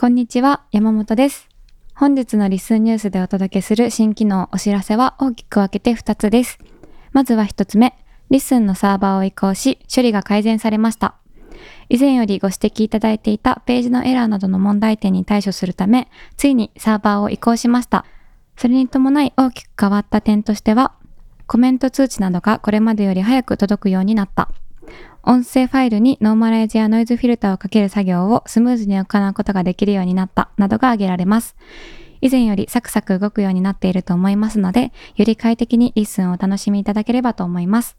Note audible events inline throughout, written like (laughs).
こんにちは、山本です。本日のリスンニュースでお届けする新機能お知らせは大きく分けて2つです。まずは1つ目、リスンのサーバーを移行し、処理が改善されました。以前よりご指摘いただいていたページのエラーなどの問題点に対処するため、ついにサーバーを移行しました。それに伴い大きく変わった点としては、コメント通知などがこれまでより早く届くようになった。音声ファイルにノーマライズやノイズフィルターをかける作業をスムーズに行うことができるようになったなどが挙げられます。以前よりサクサク動くようになっていると思いますので、より快適に LISTEN をお楽しみいただければと思います。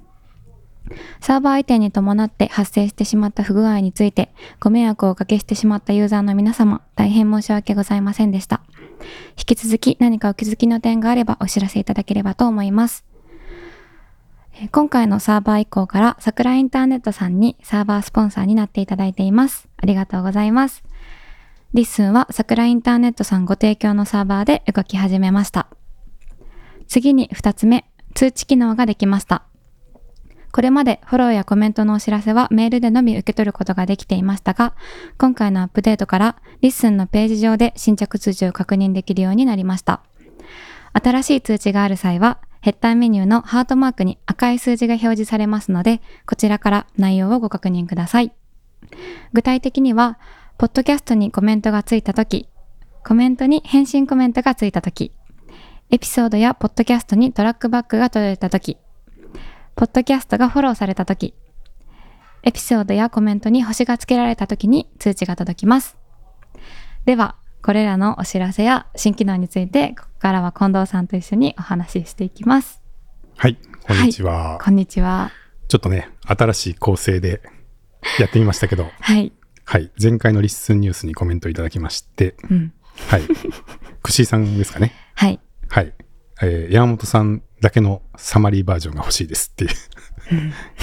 サーバー移転に伴って発生してしまった不具合について、ご迷惑をおかけしてしまったユーザーの皆様、大変申し訳ございませんでした。引き続き何かお気づきの点があればお知らせいただければと思います。今回のサーバー移行からさくらインターネットさんにサーバースポンサーになっていただいています。ありがとうございます。 LISTENはさくらインターネットさんご提供のサーバーで動き始めました。次に2つ目、通知機能ができました。これまでフォローやコメントのお知らせはメールでのみ受け取ることができていましたが、今回のアップデートから LISTENのページ上で新着通知を確認できるようになりました。新しい通知がある際は、ヘッダーメニューのハートマークに赤い数字が表示されますので、こちらから内容をご確認ください。具体的には、ポッドキャストにコメントがついたとき、コメントに返信コメントがついたとき、エピソードやポッドキャストにトラックバックが届いたとき、ポッドキャストがフォローされたとき、エピソードやコメントに星がつけられたときに通知が届きます。では、これらのお知らせや新機能について、ここからは近藤さんと一緒にお話ししていきます。はい、こんにちは。こんにちは。ちょっとね、新しい構成でやってみましたけど、(laughs) はい。はい、前回のリッスンニュースにコメントいただきまして、うん。はい、くしーさんですかね。はい。はい、えー山本さんだけのサマリーバージョンが欲しいですっていう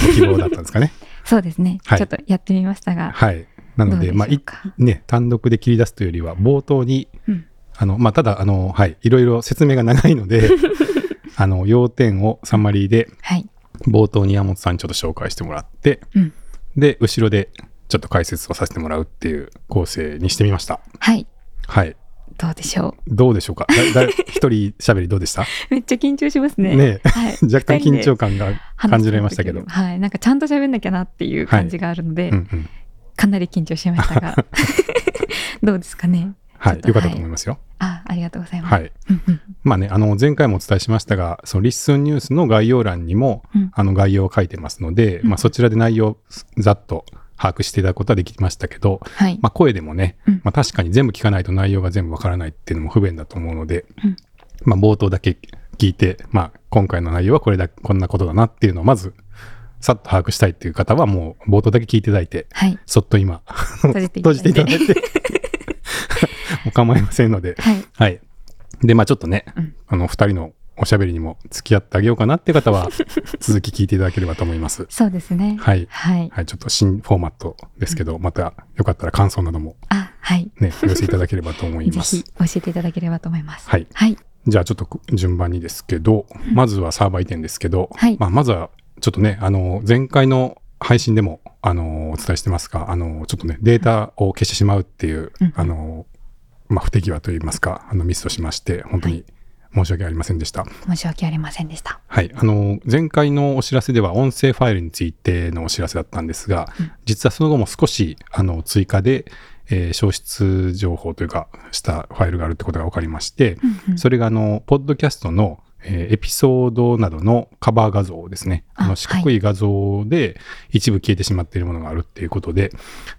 ご希望だったんですかね。(laughs) そうですね。はいちょっとやってみましたが。はい。なので、まあ、ね、単独で切り出すというよりは、冒頭に、うんあの、まあ、ただ、あの、はい、いろいろ説明が長いので、(laughs) あの、要点をサマリーで、はい。冒頭に山本さんにちょっと紹介してもらって、うん。で、後ろでちょっと解説をさせてもらうっていう構成にしてみました。はい。はい。どうでしょどうでしょうか？だだ一人喋りどうでした？う。(laughs) めっちゃ緊張しますね。ねえはい。(laughs) 若干緊張感が話感じられましたけど。はい。なんかちゃんと喋んなきゃなっていう感じがあるので、うんうん。かなり緊張しましたが。(laughs) どうですかね？はい。よかったと思いますよ。あ、ありがとうございます。はい。まあね、あの、前回もお伝えしましたが、そのリッスンニュースの概要欄にも、うんあの、概要を書いてますので、うんまあ、そちらで内容をざっと把握していただくことはできましたけど、はい。まあ、声でもね、うんまあ、確かに全部聞かないと内容が全部わからないっていうのも不便だと思うので、うんまあ、冒頭だけ聞いて、まあ、今回の内容はこれだ、こんなことだなっていうのをまず、さっと把握したいっていう方は、もう冒頭だけ聞いていただいて、はい。そっと今、閉じていただいて閉じていただいて、(laughs) もう構いませんので、はい。はい。で、まあちょっとね、うんあの、二人のおしゃべりにも付き合ってあげようかなっていう方は、(laughs) 続き聞いていただければと思います。そうですね。はい。はい。はい、ちょっと新フォーマットですけど、またよかったら感想などもあ、はい。ね、お寄せいただければと思いぜます (laughs) ひ。教えていただければと思います。はい。はい。じゃあちょっと順番にですけど、まずはサーバー移転ですけど、はいまあ、まずはちょっとね、あの、前回の配信でも、あの、お伝えしてますが、あの、ちょっとね、データを消してしまうっていう、うんあの、まあ、不手際といいますか、あの、ミスをしまして、本当に申し訳ありませんでした。申し訳ありませんでした。はい。あの、前回のお知らせでは音声ファイルについてのお知らせだったんですが、うん実はその後も少し、あの、追加で、えー消失情報というか、したファイルがあるってことが分かりまして、うんうんそれが、あの、ポッドキャストの、えーエピソードなどのカバー画像ですね。ああの四角い画像で一部消えてしまっているものがあるっていうことで、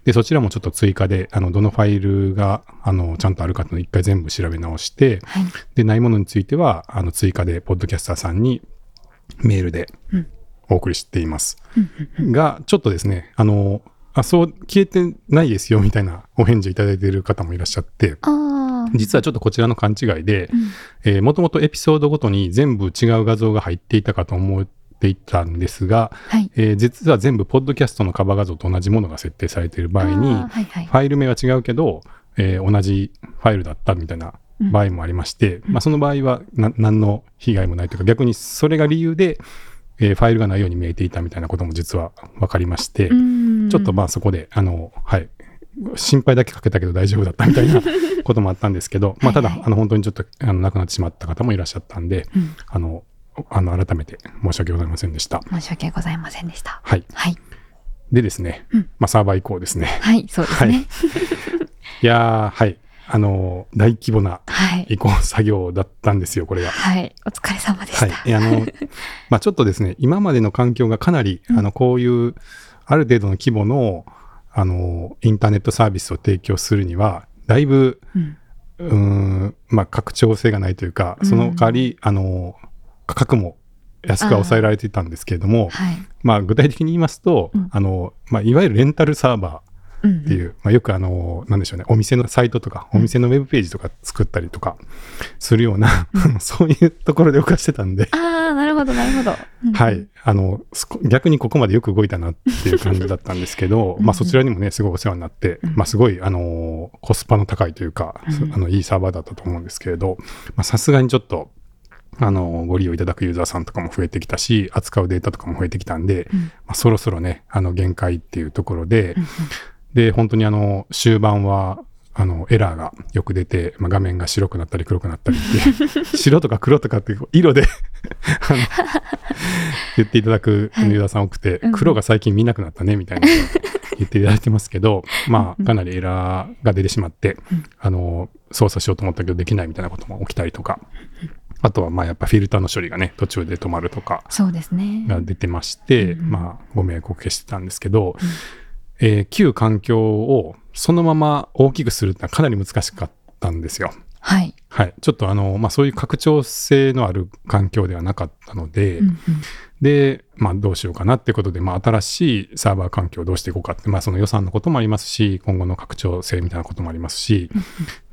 で、そちらもちょっと追加で、あの、どのファイルが、あの、ちゃんとあるかっていうのを一回全部調べ直して、はい。で、ないものについては、あの、追加で、ポッドキャスターさんにメールでうんお送りしています。うんが、ちょっとですね、あの、あ、そう、消えてないですよ、みたいなお返事をいただいている方もいらっしゃって、ああ。実はちょっとこちらの勘違いでう、んえー、もともとエピソードごとに全部違う画像が入っていたかと思っていたんですが、はい。えー実は全部ポッドキャストのカバー画像と同じものが設定されている場合に、はいはいフ。ァイル名は違うけど、えー同じファイルだったみたいな場合もありまして、まあ、その場合はな何の被害もないというか逆にそれが理由で、えーファイルがないように見えていたみたいなことも実は分かりまして、うんちょっとまあそこであの、はい、心配だけかけたけど大丈夫だったみたいな (laughs) こともあったんですけど、まあ、ただ、あの、本当にちょっと、あの、亡くなってしまった方もいらっしゃったんで、うんあの、あの、改めて申し訳ございませんでした。申し訳ございませんでした。はい。はい。でですね、うんまあ、サーバー移行ですね。はい、そうですね。(laughs) いやー、はい。あの、大規模なはい。移行作業だったんですよ、これが。はい。お疲れ様でした。はい。あの、(laughs) まあちょっとですね、今までの環境がかなり、うんあの、こういう、ある程度の規模の、あの、インターネットサービスを提供するには、だいぶ、うん。ん、まあ、拡張性がないというか、その代わり、あの、価格も安くは抑えられていたんですけれども、はい。まあ、具体的に言いますと、うん。あの、まあ、いわゆるレンタルサーバー。うんっていう、まあ、よくあの、なんでしょうね、お店のサイトとか、お店のウェブページとか作ったりとかするような、(laughs) そういうところで動かしてたんで、ああ、なるほど、なるほど。うんはい。。あの、逆にここまでよく動いたなっていう感じだったんですけど、(laughs) うんまあそちらにもね、すごいお世話になって、うん。まあすごい、あのーコスパの高いというか、うん。あの、いいサーバーだったと思うんですけれど、まあさすがにちょっと、あのーご利用いただくユーザーさんとかも増えてきたし、扱うデータとかも増えてきたんで、うん。まあ、そろそろね、あの、限界っていうところで、うんで、本当にあの、終盤は、あの、エラーがよく出て、まあ、画面が白くなったり黒くなったりっていう、(laughs) 白とか黒とかっていう色であの言っていただくユーザーさん多くて、うん。黒が最近見なくなったね、みたいな言っていただいてますけど、まあ、うんかなりエラーが出てしまってうん、あの、操作しようと思ったけどできないみたいなことも起きたりとか、あとは、まあ、やっぱフィルターの処理がね、途中で止まるとか、そうですね。が出てまして、うんまあ、ご迷惑をおかけしてたんですけど、えー旧環境をそのまま大きくするってのはかなり難しかったんですよ。はい。はい。ちょっとあの、まあそういう拡張性のある環境ではなかったので、うんうんで、まあどうしようかなってことで、まあ新しいサーバー環境をどうしていこうかって、まあその予算のこともありますし、今後の拡張性みたいなこともありますし、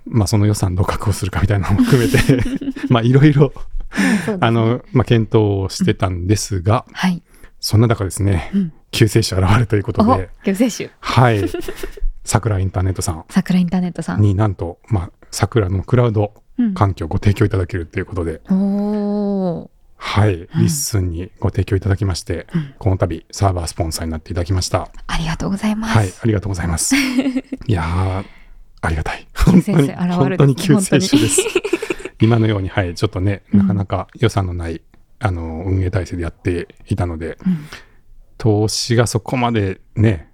まあその予算どう確保するかみたいなのも含めて、(laughs) まあいろいろ、あの、まあ検討をしてたんですが、はい。そんな中ですね、うん救世主現れるということおで、救世主。はい。さくらインターネットささくらインターネットさん。んになんと、まあ、さくらのクラウドうん環境をご提供いただけるということで、おー。はい。うんリッスンにご提供いただきまして、うんこの度サーバースポンサーになっていただきました。ありがとうございます。はい。ありがとうございます。(laughs) いやー、ありがたい。本当に、現れる本当に救世主です本。今のように、はい。ちょっとね、うんなかなか予算のない、あの、運営体制でやっていたので、うん投資がそこまでね、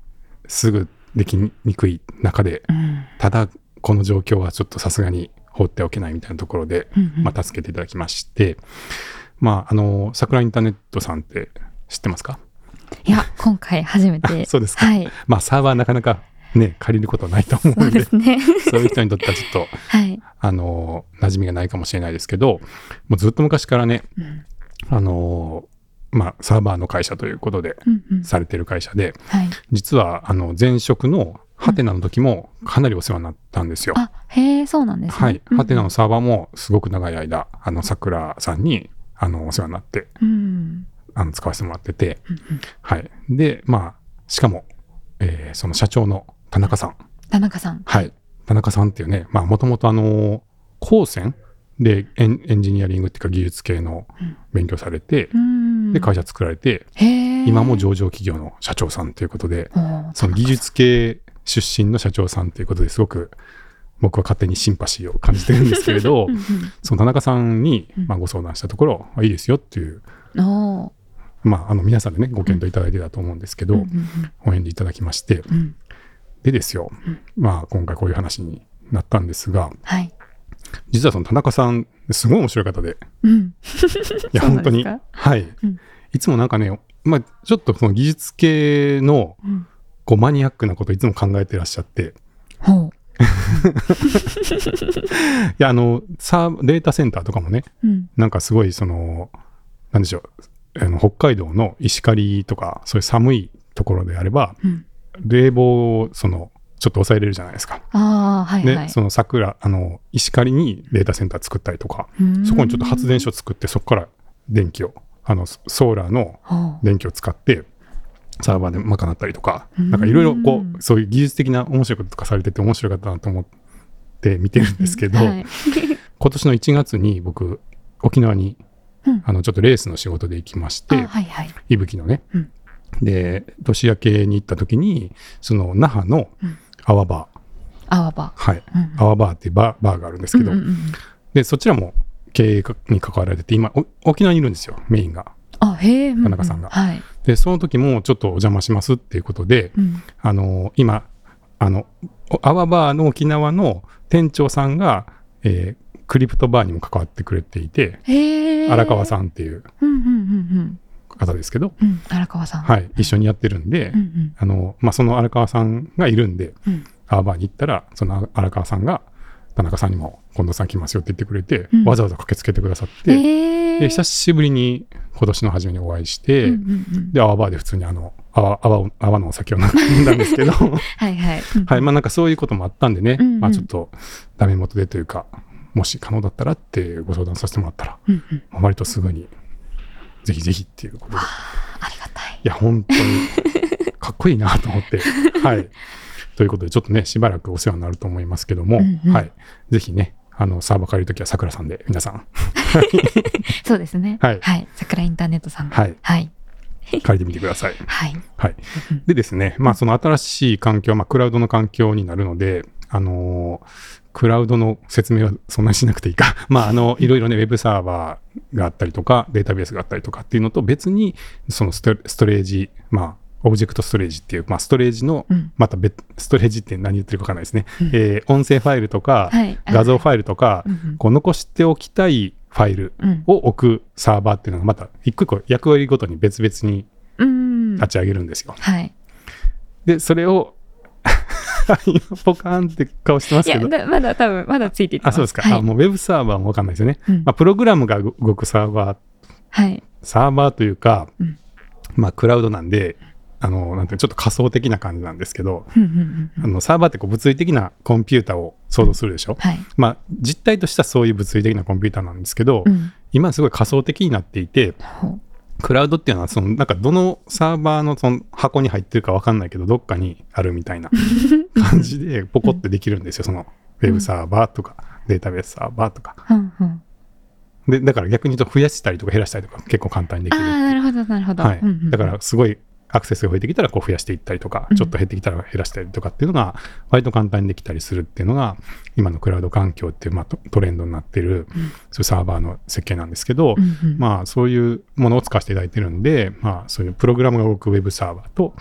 すぐできにくい中で、うんただ、この状況はちょっとさすがに放っておけないみたいなところで、うんうんまあ、助けていただきまして、まあ、あの、桜インターネットさんって知ってますか？いや、今回初めて。あ (laughs) そうですかはい。まあ、サーバーなかなかね、借りることないと思そううんで、ね。(laughs) そういう人にとってはちょっと、はい。あの、馴染みがないかもしれないですけど、もうずっと昔からね、うんあの、まあ、サーバーの会社ということで、されてる会社で、はい。実は、あの、前職のハテナの時もかなりお世話になったんですよ。あ、へえ、そうなんですね。はい。うんハテナのサーバーもすごく長い間、あの、桜さんに、あの、お世話になって、うん。あの、使わせてもらってて、うんうんはい。で、まあ、しかも、えーその社長の田中さん。田中さん。はい。田中さんっていうね、まあ、もともとあの、高専でエンエンジニアリングっていうか技術系のうん。勉強されて、うん。で、会社作られて。今も上場企業の社長さんということで、その技術系出身の社長さんということですごく、僕は勝手にシンパシーを感じてるんですけれどうん、その田中さんにうん、まあ、ご相談したところ、あいいですよっていう、まあ、あの皆さんでね、ご検討いただいてたと思うんですけど、うんうんお返事いただきまして、うん。うんでですよ、まあ、今回こういう話になったんですが、はい。実はその田中さん、すごい面白い方で、うん。いや、本当に、はい、うんいつもなんかね、まあ、ちょっとその技術系のうんこうマニアックなこといつも考えてらっしゃって、ほ (laughs) いや、あの、サーデータセンターとかもね、う。うん。なんかすごいその、なんでしょう、あの北海道の石狩とか、そういう寒いところであれば、うん。冷房をその、ちょっと抑えれるじゃないですか。ああ、はいで、はい。その桜、あの、石狩にデータセンター作ったりとか、うん。そこにちょっと発電所作って、そこから電気を、あの、ソソーラーの電気を使って、サーバーで賄ったりとか、うん。なんかいろいろこう、そういう技術的な面白いこととかされてて面白かったなと思って見てるんですけど、はい。今年の1月に僕、沖縄に、うん。あの、ちょっとレースの仕事で行きまして、あはいはい。いぶきのね、うん。で、年明けに行った時に、その那覇のうん泡バー。泡バはい。ー。うん泡バーっていうバーバーがあるんですけど、うんうんうんで、そちらも経営に関わられてて、今、お沖縄にいるんですよ、メインが。あ、へえ。田中さんがううはい。で、その時もちょっとお邪魔しますっていうことで、うんあの今、あの、お泡バーの沖縄の店長さんが、えークリプトバーにも関わってくれていて。荒川ん。さんっていううんうんうん方ですけど、うん。うん、荒川さん。はい、一緒にやってるんで、うんうんあの、まあ、その荒川さんがいるんで、うん泡バーに行ったら、その荒川さんが、田中さんにも近藤さん来ますよって言ってくれて、うんわざわざ駆けつけてくださって、へえ。で久しぶりに今年の初めにお会いして、うんうんうんで、泡バーで普通にあの、泡泡のお酒を飲んだんですけど、(laughs) はいはい。はい、まあなんかそういうこともあったんでね、うんうんまあちょっとダメ元でというか、もし可能だったらってご相談させてもらったら、うんうん。まあ割とすぐに、ぜひぜひっていうことで、いありがたい。や、本当にかっこいいなと思って、(laughs) はい。ということで、ちょっとね、しばらくお世話になると思いますけども、うんうんはい。ぜひね、あの、サーバー借りるときはさくらさんで、皆さん、(laughs) そうですね。はいはい。桜インターネットさんで。はいはい。借りてみてください。(laughs) はい。はいうん。でですね、まあ、その新しい環境、まあ、クラウドの環境になるので、あのークラウドの説明はそんなにしなくていいか。(laughs) まあ、あの、いろいろね、ウェブサーバーがあったりとか、データベースがあったりとかっていうのと別に、そのストレージ、まあ、オブジェクトストレージっていう、まあ、ストレージのうん、また別、ストレージって何言ってるかわかんないですね。うんえー音声ファイルとか、はい。画像ファイルとかう、んこう残しておきたいファイルうん。を置くサーバーっていうのがまた一個一個役割ごとに別々にうん。立ち上げるんですよ。はい。で、それを、今、ポカーンって顔してますいや、けど。だまだ多分、まだついていってまあ、す。そうですか。はいあもうウェブサーバーもわかんないですよね。うんまあ、プログラムが動くサーバー、はい。サーバーというか、うんまあ、クラウドなんで、あの、なんていうのちょっと仮想的な感じなんですけど、あの、サーバーってこう物理的なコンピューターを想像するでしょ。はい。まあ、実態としてはそういう物理的なコンピューターなんですけど、うん。今すごい仮想的になっていて、ほクラウドっていうのは、その、なんかどのサーバーのその箱に入ってるかわかんないけど、どっかにあるみたいな (laughs) 感じで、ポコってできるんですよ。その、ウェブサーバーとか、データベースサーバーとか。ううんうんで、だから逆に言うと増やしたりとか減らしたりとか結構簡単にできああ、る。なるほど、なるほど。はいうんうん。だからすごいアクセスが増えてきたらこう増やしていったりとかうん、ちょっと減ってきたら減らしたりとかっていうのが割と簡単にできたりするっていうのが今のクラウド環境っていうまあトトレンドになってるうん。そういうサーバーの設計なんですけどまあそういうものを使わせていただいてるんで、まあそういうプログラムが動くウェブサーバーと、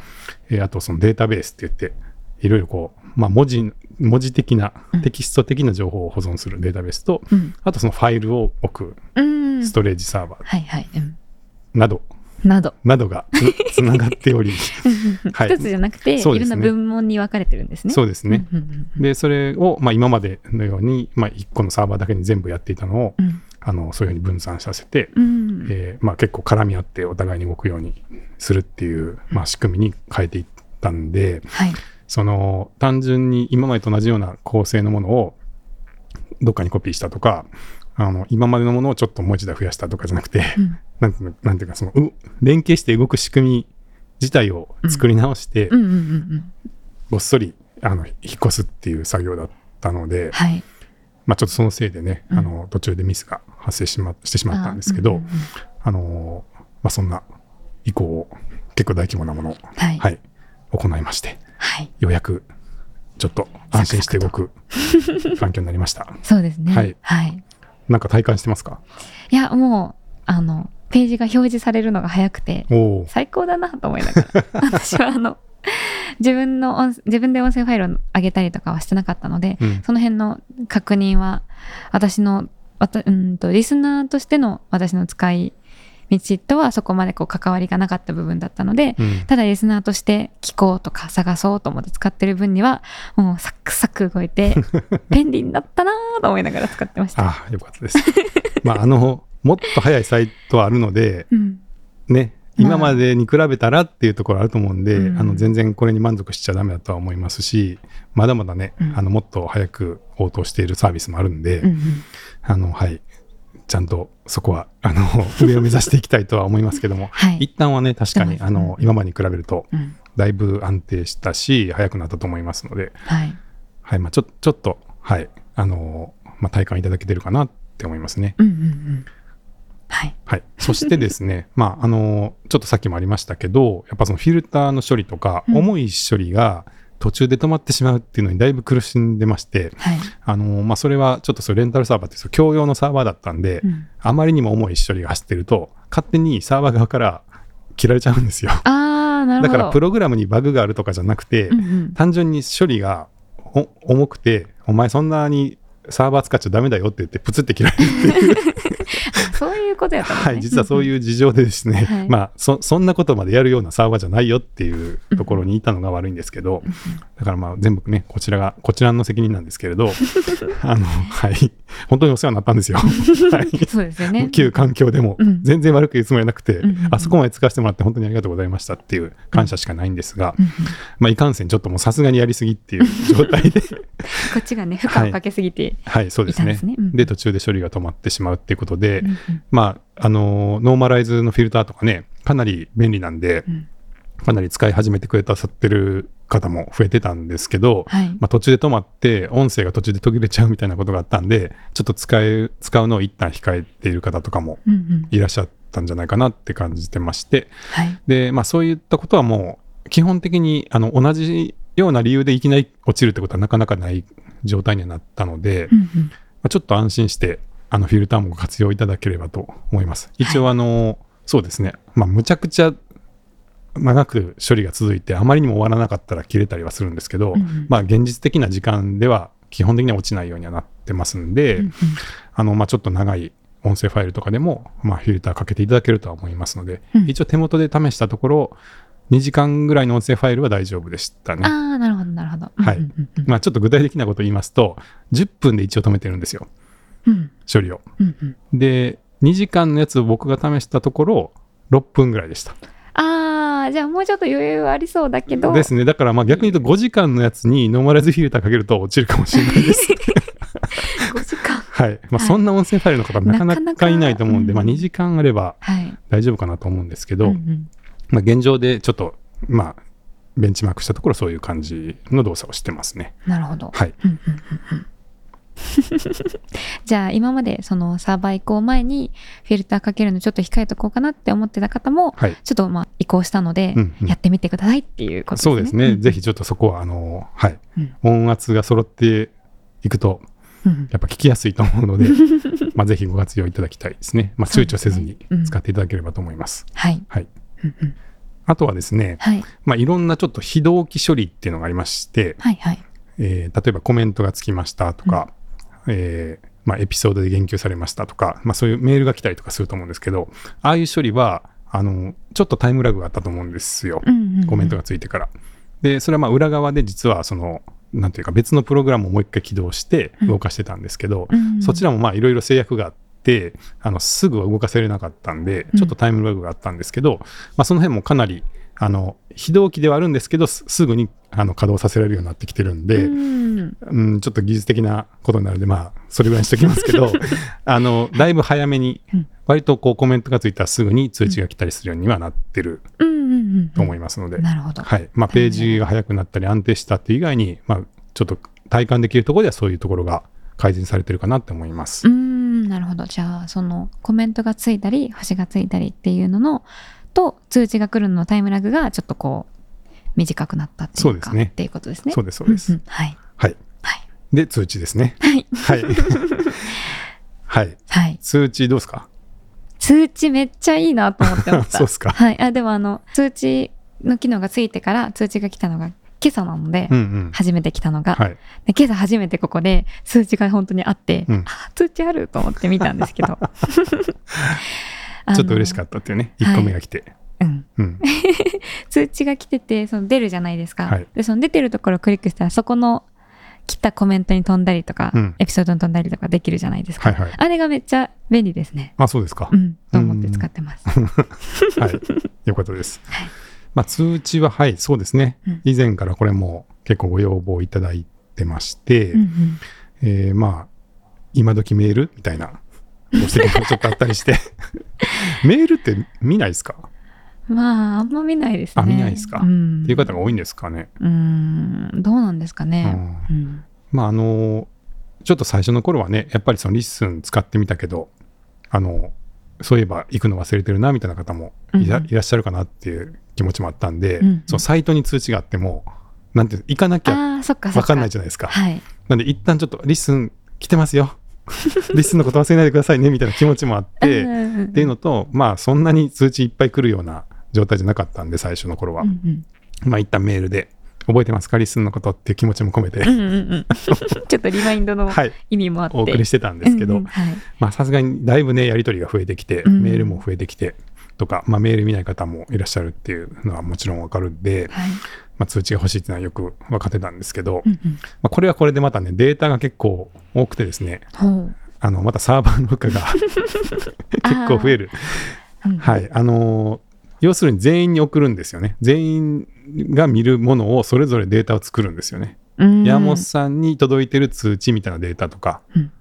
えーあとそのデータベースって言って、いろいろこう、まあ文字、文字的なうん、テキスト的な情報を保存するデータベースと、うん。あとそのファイルを置くうん。ストレージサーバーはいはい。うんなど、など。がつ (laughs) つながっており、はい一つじゃなくて、いろんな分門に分かれてるんですね。そうですね。で、それを、まあ今までのように、まあ1個のサーバーだけに全部やっていたのを、うんあの、そういうふうに分散させて、うんえーまあ、結構絡み合ってお互いに動くようにするっていう、まあ、仕組みに変えていったんで、はい。その単純に今までと同じような構成のものをどっかにコピーしたとかあの今までのものをちょっともう一台増やしたとかじゃなくて、うんなんていうのなんていうかそのう連携して動く仕組み自体を作り直して。ごっそりあの引っ越すっていう作業だったので、はい。まあ、ちょっとそのせいでね、うんあの途中でミスが発生しましてしまったんですけど、あうんうんうんあのまあ、そんな移行を結構大規模なものを、はい。はい、行いましてはい。ようやくちょっと安心して動く環境になりました (laughs) そうですね。はいはい。なんか体感してますか？いや、もう、あの、ページが表示されるのが早くて、最高だなと思いながら。(laughs) 私はあの自分の音自分で音声ファイルを上げたりとかはしてなかったので、うん。その辺の確認は私のわたうんとリスナーとしての私の使い道とはそこまでこう関わりがなかった部分だったので、うん。ただリスナーとして聞こうとか探そうと思って使ってる分にはもうサクサク動いて (laughs) 便利になったなと思いながら使ってました。あよかったです。(laughs) まああのもっと早いサイトはあるのでうん。ねまあ今までに比べたらっていうところあると思うんで、うん。あの全然これに満足しちゃダメだとは思いますしまだまだね、うん。あのもっと早く応答しているサービスもあるんで、うんうん。あのはいちゃんとそこはあの (laughs) 上を目指していきたいとは思いますけどもはい。一旦はね確かにうんあの今までに比べるとうん。だいぶ安定したし早くなったと思いますので、はい。はいまあ、ちょちょっと、はいあのまあ、体感いただけてるかなって思いますね。うんうんうん。はい。はい、そしてですね、(laughs) まあ、あのちょっとさっきもありましたけどやっぱそのフィルターの処理とか、うん。重い処理が途中で止まってしまうっていうのにだいぶ苦しんでまして、はい。あのまあ、それはちょっとそれレンタルサーバーって共用のサーバーだったんで、うんあまりにも重い処理が走ってると勝手にサーバー側から切られちゃうんですよああ、なるほど。だからプログラムにバグがあるとかじゃなくて、うんうん単純に処理がお重くてお前そんなにサーバー使っちゃダメだよって言ってプツって切られるっていう (laughs) そういうことやったんですね。はい、実はそういう事情でですね、はい。まあそそんなことまでやるようなサーバーじゃないよっていうところにいたのが悪いんですけど、だからまあ全部ねこちらがこちらの責任なんですけれど (laughs) あのはい。本当にお世話になったんですよ、(laughs) はい、そうですよね。旧環境でも。うん。全然悪く言うつもりはなくて、あそこまで使わせてもらって本当にありがとうございましたっていう感謝しかないんですが、まあいかんせんちょっともうさすがにやりすぎっていう状態で (laughs) こっちがね、負荷をかけすぎて。はい。そうですね。いたんですね。うんで途中で処理が止まってしまうっていうことで、まあ、あのノーマライズのフィルターとかね、かなり便利なんで、うん。かなり使い始めてくれたさってる方も増えてたんですけど、はい。まあ、途中で止まって、音声が途中で途切れちゃうみたいなことがあったんで、ちょっと使え使うのを一旦控えている方とかもうんうん。いらっしゃったんじゃないかなって感じてまして、はい。で、まあ、そういったことはもう、基本的にあの同じような理由でいきなり落ちるってことはなかなかない状態にはなったので、うんうん。まあ、ちょっと安心して、あのフィルターもご活用いただければと思います。一応、あの、そうですね、まあ、むちゃくちゃ長く処理が続いて、あまりにも終わらなかったら切れたりはするんですけど、うんうん。まあ、現実的な時間では基本的には落ちないようにはなってますんで、うんうん。あの、まあ、ちょっと長い音声ファイルとかでも、まあ、フィルターかけていただけるとは思いますので、うん。一応手元で試したところ、2時間ぐらいの音声ファイルは大丈夫でしたね。ああ、なるほど、なるほど。はい。まあ、ちょっと具体的なことを言いますと、10分で一応止めてるんですよ、うん処理を。うんうんで、2時間のやつを僕が試したところ、6分ぐらいでした。ああ、じゃあもうちょっと余裕ありそうだけど。ですね。だからまあ逆に言うと5時間のやつにノーマライズフィルターかけると落ちるかもしれないです。(laughs) 5時間。(laughs) はい。まあはいそんな音声ファイルの方なかなかいないと思うんで、うんまあ2時間あればはい。大丈夫かなと思うんですけど、うんうんまあ現状でちょっと、まあ、ベンチマークしたところそういう感じの動作をしてますね。なるほど。はい。うんうんうんうん (laughs) じゃあ今までそのサーバー移行前にフィルターかけるのちょっと控えとこうかなって思ってた方もはい。ちょっとまあ移行したのでうんうんやってみてくださいっていうことですね。そうですね。んぜひちょっとそこは、あの、はい。うん音圧が揃っていくと、うんやっぱ聞きやすいと思うので、(laughs) まあぜひご活用いただきたいですね。まあ躊躇せずに使っていただければと思います。はい。はい。うんうんあとはですね、はい。まあいろんなちょっと非同期処理っていうのがありまして、はいはい。えー例えばコメントがつきましたとか、えーまあ、エピソードで言及されましたとか、まあ、そういうメールが来たりとかすると思うんですけど、ああいう処理は、あの、ちょっとタイムラグがあったと思うんですよ。コメントがついてから。で、それはまあ裏側で実はその、なんていうか別のプログラムをもう一回起動して動かしてたんですけど、そちらもまあいろいろ制約があって、あの、すぐは動かせれなかったんで、ちょっとタイムラグがあったんですけど、まあその辺もかなり、あの、非同期ではあるんですけど、すすぐにあの稼働させられるようになってきてるんで、うんうん、ちょっと技術的なことになるんで、まあ、それぐらいにしときますけど、(laughs) あの、だいぶ早めにうん、割とこうコメントがついたらすぐに通知が来たりするようにはなってると思いますので、なるほど。はい。まあ、ページが早くなったり安定したって以外に、まあ、ちょっと体感できるところではそういうところが改善されてるかなって思います。うーんなるほどじゃあそのコメントがついたり星がついたりっていうののと通知が来るののタイムラグがちょっとこう短くなったっていうかそうですねっていうことですね。そうです、そうです。んんはいはい。はいで、通知ですね。はい (laughs) はい。はい。はい通知どうですか？通知めっちゃいいなと思ってました。(laughs) そうっすかはいあでもあの通知の機能がついてから通知が来たのが今朝なので、うんうん。初めて来たのが、はい。で今朝初めてここで通知が本当にあって、うんあ通知あると思って見たんですけど (laughs) ちょっと嬉しかっったっていうね、1個目が来て。た、うん、うん。(laughs) 通知が来ててその出るじゃないですか、はい。でその出てるところをクリックしたらそこの来たコメントに飛んだりとか、うん。エピソードに飛んだりとかできるじゃないですか、はいはい。あれがめっちゃ便利ですね。あ、そうですか。うん。と思って使ってます、はい。よかったです。はい。まあ、通知は、はい、そうですね。うん。以前からこれも結構ご要望いただいてまして、うんうん。えーまあ、今時メールみたいなご指摘もちょっとあったりして、(laughs) メールって見ないですか、まああんま見ないですねあ見ないですか？うん、っていう方が多いんですかね。うんどうなんですかね、うんまあ、あの、ちょっと最初の頃はね、やっぱりその LISTEN使ってみたけど、あの、そういえば行くの忘れてるなみたいな方もいら,、うんうんいらっしゃるかなっていう気持ちもあったんで、うんうんそのサイトに通知があっても、なんていうの行かなきゃ。分かんないじゃないですか。はい。なんで一旦ちょっと LISTEN来てますよ。(laughs) LISTENのこと忘れないでくださいねみたいな気持ちもあって、っていうのと、まあそんなに通知いっぱい来るような状態じゃなかったんで、最初の頃は。うんうんまあ一旦メールで、覚えてますか LISTENのことっていう気持ちも込めて、うんうんうん (laughs) ちょっとリマインドのはい、意味もあって。お送りしてたんですけど、うんうんはい。まあさすがにだいぶね、やり取りが増えてきて、うんメールも増えてきて、とか、まあメール見ない方もいらっしゃるっていうのはもちろんわかるんで、はい。まあ通知が欲しいっていうのはよく分かってたんですけど、うんうんまあこれはこれでまたね、データが結構多くてですね。あの、またサーバーの負荷が (laughs) 結構増える。うんはい。あのー要するに全員に送るんですよね。全員が見るものをそれぞれデータを作るんですよね。うん山本さんに届いてる通知みたいなデータとか、うんだか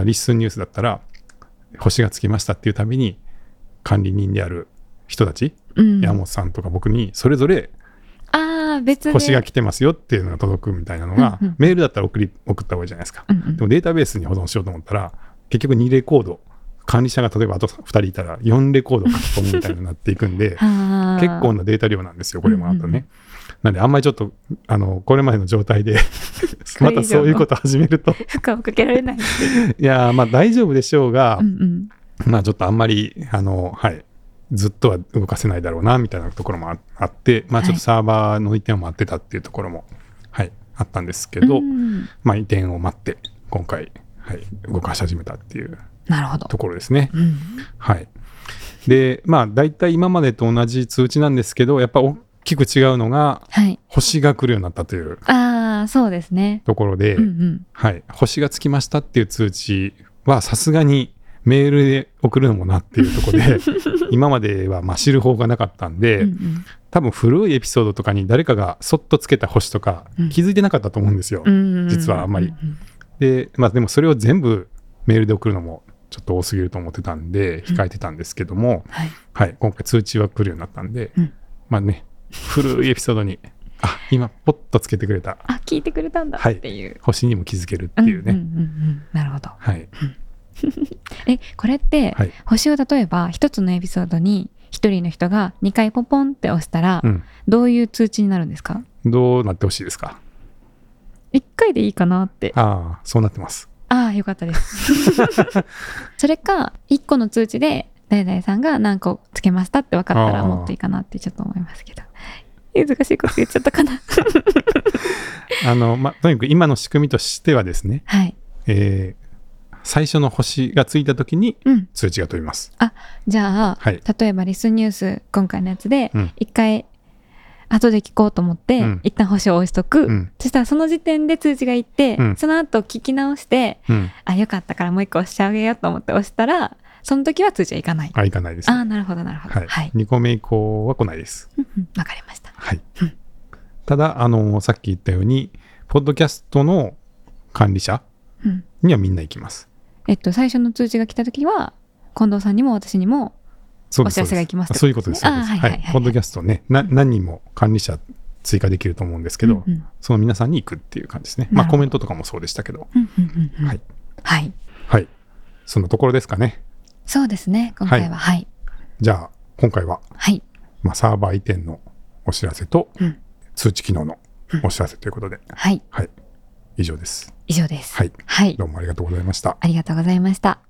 らリッスンニュースだったら、星がつきましたっていうたびに、管理人である人たち、うん山本さんとか僕に、それぞれああ、別で。星が来てますよっていうのが届くみたいなのが、うんうんメールだったら送り送った方がいいじゃないですか。うんうんでもデータベースに保存しようと思ったら、結局2レコード、管理者が例えばあと2人いたら4レコード書き込むみたいになっていくんで、は (laughs) あ結構なデータ量なんですよ、これもあとうんうんね。なんで、あんまりちょっと、あの、これまでの状態で (laughs) またそういうこと始めると、(laughs) 負荷をかけられないいやー、まあ大丈夫でしょうがう、んうん。まあちょっとあんまり、あの、はい、ずっとは動かせないだろうな、みたいなところもああって、まあちょっとサーバーの移転を待ってたっていうところも、はい、あったんですけど、うん。まあ移転を待って、今回、はい、動かし始めたっていうなるほど。ところですね。うんはい。で、まあ大体今までと同じ通知なんですけど、やっぱ大きく違うのが、はい。星が来るようになったというああ、そうですね。ところで、うんうん。はい、星がつきましたっていう通知はさすがにメールで送るのもなっていうところで (laughs) 今まではまあ知る方がなかったんで、うんうん多分古いエピソードとかに誰かがそっとつけた星とかうん気づいてなかったと思うんですよ。うん実はあんまりうんでまあでもそれを全部メールで送るのもちょっと多すぎると思ってたんで控えてたんですけども、はい。はい、今回通知は来るようになったんで、うんまあね古いエピソードにあ今ポッとつけてくれたあ、聞いてくれたんだはいっていう。星にも気づけるっていうね。んんうんうんなるほど。はい、(laughs) え、これって、はい星を例えば一つのエピソードに一人の人が2回ポポンって押したら、うん、どういう通知になるんですか？どうなってほしいですか ?1 回でいいかなって。ああ、そうなってます。ああ、よかったです。(laughs) それか、1個の通知で、誰々さんが何個つけましたって分かったらもっといいかなってちょっと思いますけど。難しいこと言っちゃったかな。(laughs) あの、ま、とにかく今の仕組みとしてはですね、はい。えー最初の星がついた時にうん。通知が飛びます。じゃあ、はい例えばリスニュース、今回のやつでうん、一回、後で聞こうと思って、うん一旦星を押しとく。うん。そしたらその時点で通知がいって、うんその後聞き直して、うん。あ、よかったからもう一個押しちゃうよと思って押したら、その時は通知はいかない。あ、いかないです、ああ、なるほど、なるほど。はい。はい。2個目以降は来ないです。わかりました。はいうん。ただ、あの、さっき言ったように、ポッドキャストの管理者うん。にはみんな行きます。えっと、最初の通知が来た時は、近藤さんにも私にも、お知らせが行きますそういうことです。はいポッドキャストね、な何人も管理者追加できると思うんですけど、うんうんその皆さんに行くっていう感じですね。まあコメントとかもそうでしたけど。はい。はい。はい。そんなところですかね。そうですね、今回は。はい。じゃあ、今回は、はい。まあ、サーバー移転のお知らせと、うん通知機能のお知らせということで、はい。はい。以上です。以上です。はい。はい。どうもありがとうございました。ありがとうございました。